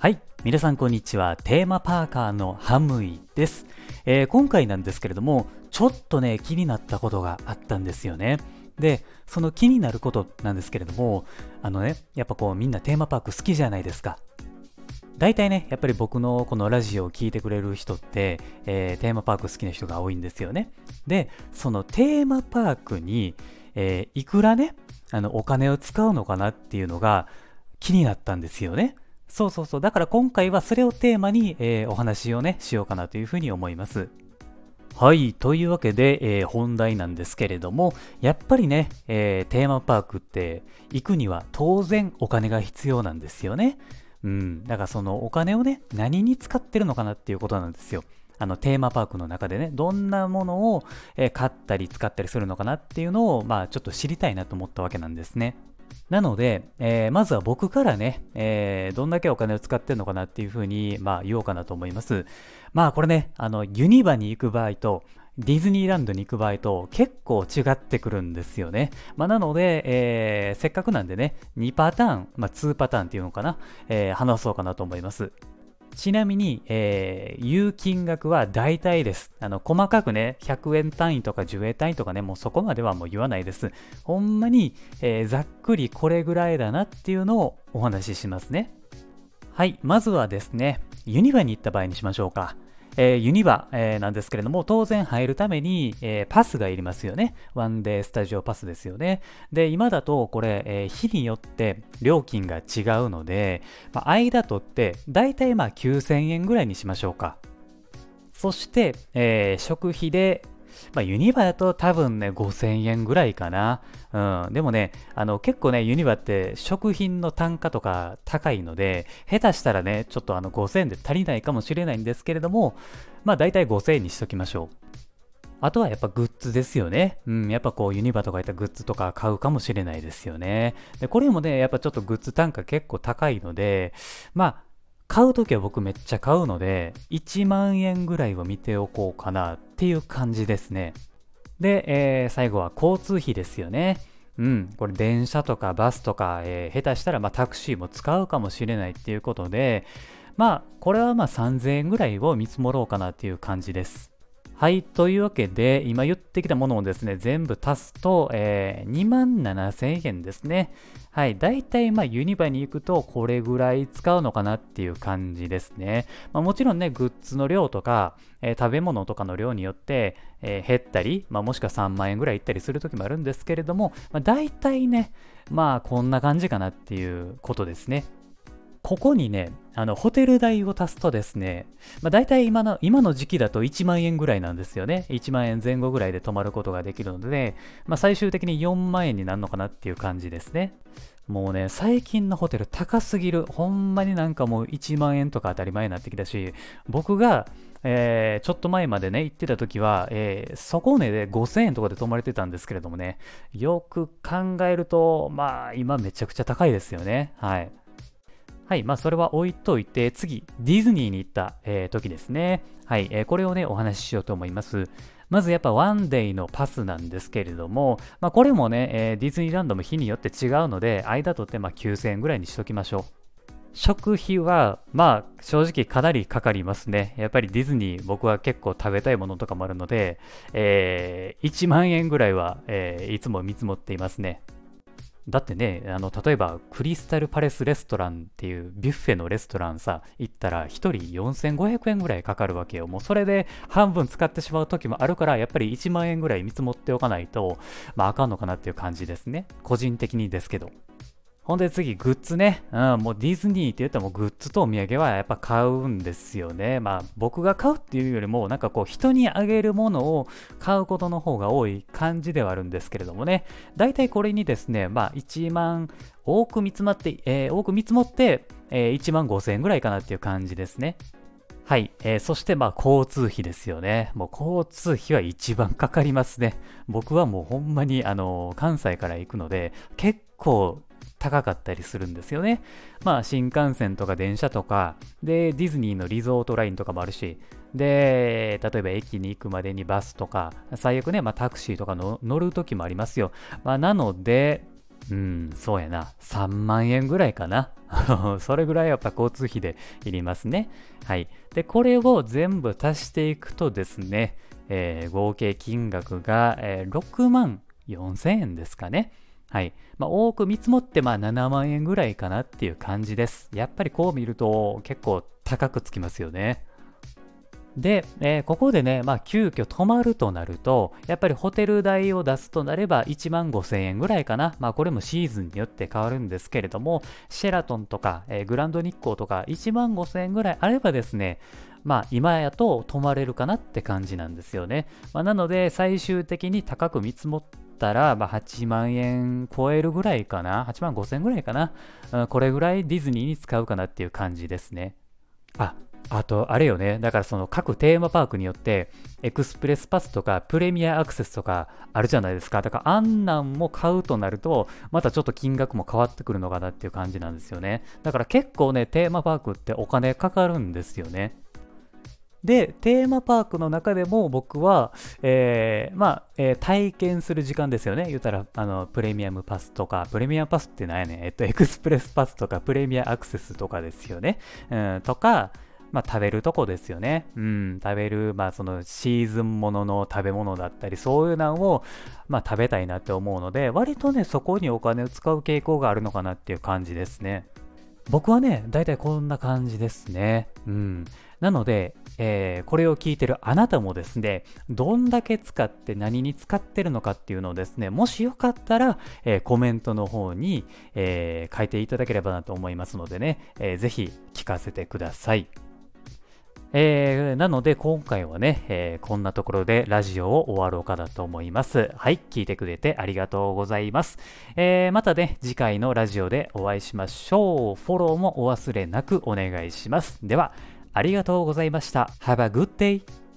はい。皆さんこんにちは。テーマパーカーのハムイです、えー、今回なんですけれどもちょっとね気になったことがあったんですよね。でその気になることなんですけれどもあのねやっぱこうみんなテーマパーク好きじゃないですか。大体ね、やっぱり僕のこのラジオを聴いてくれる人って、えー、テーマパーク好きな人が多いんですよね。で、そのテーマパークに、えー、いくらね、あのお金を使うのかなっていうのが気になったんですよね。そうそうそう。だから今回はそれをテーマに、えー、お話をね、しようかなというふうに思います。はい。というわけで、えー、本題なんですけれども、やっぱりね、えー、テーマパークって行くには当然お金が必要なんですよね。うん。だからそのお金をね、何に使ってるのかなっていうことなんですよ。あのテーマパークの中でね、どんなものを、え買ったり使ったりするのかなっていうのを、まあちょっと知りたいなと思ったわけなんですね。なので、えー、まずは僕からね、えー、どんだけお金を使ってるのかなっていうふうに、まあ、言おうかなと思います。まあこれね、あの、ユニバに行く場合と、ディズニーランドに行く場合と結構違ってくるんですよね。まあ、なので、えー、せっかくなんでね、2パターン、まあ、2パターンっていうのかな、えー、話そうかなと思います。ちなみに、えー、言う金額は大体です。あの、細かくね、100円単位とか10円単位とかね、もうそこまではもう言わないです。ほんまに、えー、ざっくりこれぐらいだなっていうのをお話ししますね。はい、まずはですね、ユニバに行った場合にしましょうか。えー、ユニバ、えー、なんですけれども、当然入るために、えー、パスがいりますよね。ワンデースタジオパスですよね。で、今だとこれ、え日によって料金が違うので、まあ、間取って、大体まあ9000円ぐらいにしましょうか。そして、え食費でまあ、ユニバだと多分ね、5000円ぐらいかな。うん。でもね、あの、結構ね、ユニバって食品の単価とか高いので、下手したらね、ちょっとあの5000円で足りないかもしれないんですけれども、まあ大体5000円にしときましょう。あとはやっぱグッズですよね。うん、やっぱこうユニバとかいったグッズとか買うかもしれないですよね。で、これもね、やっぱちょっとグッズ単価結構高いので、まあ、買うときは僕めっちゃ買うので、1万円ぐらいは見ておこうかなっていう感じですね。で、えー、最後は交通費ですよね。うん、これ電車とかバスとか、えー、下手したらまタクシーも使うかもしれないっていうことで、まあ、これはまあ3000円ぐらいを見積もろうかなっていう感じです。はい。というわけで、今言ってきたものをですね、全部足すと、えー、2万7000円ですね。はい。だいたい、まあ、ユニバに行くと、これぐらい使うのかなっていう感じですね。まあ、もちろんね、グッズの量とか、えー、食べ物とかの量によって、えー、減ったり、まあ、もしくは3万円ぐらい行ったりするときもあるんですけれども、まあ、大体ね、まあ、こんな感じかなっていうことですね。ここにね、あの、ホテル代を足すとですね、まあ、大体今の、今の時期だと1万円ぐらいなんですよね。1万円前後ぐらいで泊まることができるので、まあ、最終的に4万円になるのかなっていう感じですね。もうね、最近のホテル高すぎる。ほんまになんかもう1万円とか当たり前になってきたし、僕が、えー、ちょっと前までね、行ってた時は、えー、底値で5000円とかで泊まれてたんですけれどもね、よく考えると、まあ、今めちゃくちゃ高いですよね。はい。はい、まあそれは置いといて、次、ディズニーに行った、えー、時ですね。はい、えー、これをね、お話ししようと思います。まずやっぱワンデイのパスなんですけれども、まあこれもね、えー、ディズニーランドも日によって違うので、間取ってまあ9000円ぐらいにしときましょう。食費は、まあ、正直かなりかかりますね。やっぱりディズニー、僕は結構食べたいものとかもあるので、えー、1万円ぐらいは、えー、いつも見積もっていますね。だってね、あの、例えば、クリスタルパレスレストランっていうビュッフェのレストランさ、行ったら1人4500円ぐらいかかるわけよ。もうそれで半分使ってしまう時もあるから、やっぱり1万円ぐらい見積もっておかないと、まああかんのかなっていう感じですね。個人的にですけど。ほんで次、グッズね。うん、もうディズニーって言ったらもうグッズとお土産はやっぱ買うんですよね。まあ僕が買うっていうよりも、なんかこう人にあげるものを買うことの方が多い感じではあるんですけれどもね。大体これにですね、まあ1万多く見積もって、えー、多く見積もって、えー、1万5000円ぐらいかなっていう感じですね。はい、えー、そしてまあ交通費ですよね。もう交通費は一番かかりますね。僕はもうほんまにあの関西から行くので結構高かったりするんですよね。まあ新幹線とか電車とか、で、ディズニーのリゾートラインとかもあるし、で、例えば駅に行くまでにバスとか、最悪ね、まあタクシーとかの乗る時もありますよ。まあなので、うん、そうやな。3万円ぐらいかな。それぐらいやっぱ交通費でいりますね。はい。で、これを全部足していくとですね、えー、合計金額が、えー、6万4000円ですかね。はい。まあ、多く見積もってまあ7万円ぐらいかなっていう感じです。やっぱりこう見ると結構高くつきますよね。で、えー、ここでね、まあ、急遽泊まるとなると、やっぱりホテル代を出すとなれば1万5000円ぐらいかな。まあ、これもシーズンによって変わるんですけれども、シェラトンとか、えー、グランド日光とか1万5000円ぐらいあればですね、まあ、今やと泊まれるかなって感じなんですよね。まあ、なので、最終的に高く見積もったら、まあ、8万円超えるぐらいかな。8万5000円ぐらいかな、うん。これぐらいディズニーに使うかなっていう感じですね。あ、あと、あれよね。だからその各テーマパークによって、エクスプレスパスとかプレミアアクセスとかあるじゃないですか。だからあんなんも買うとなると、またちょっと金額も変わってくるのかなっていう感じなんですよね。だから結構ね、テーマパークってお金かかるんですよね。で、テーマパークの中でも僕は、えー、まあ、えー、体験する時間ですよね。言ったら、あの、プレミアムパスとか、プレミアムパスって何やねん。えっと、エクスプレスパスとか、プレミアアクセスとかですよね。うん、とか、まあ、食べるとこですよね。うん、食べる、まあ、そのシーズンものの食べ物だったり、そういうのを、まあ、食べたいなって思うので、割とね、そこにお金を使う傾向があるのかなっていう感じですね。僕はね、だいたいこんな感じですね。うん。なので、えー、これを聞いてるあなたもですね、どんだけ使って何に使ってるのかっていうのをですね、もしよかったら、えー、コメントの方に、えー、書いていただければなと思いますのでね、えー、ぜひ聞かせてください。えー、なので今回はね、えー、こんなところでラジオを終わろうかなと思います。はい、聞いてくれてありがとうございます。えー、またね、次回のラジオでお会いしましょう。フォローもお忘れなくお願いします。では、ありがとうございました。Have a good day!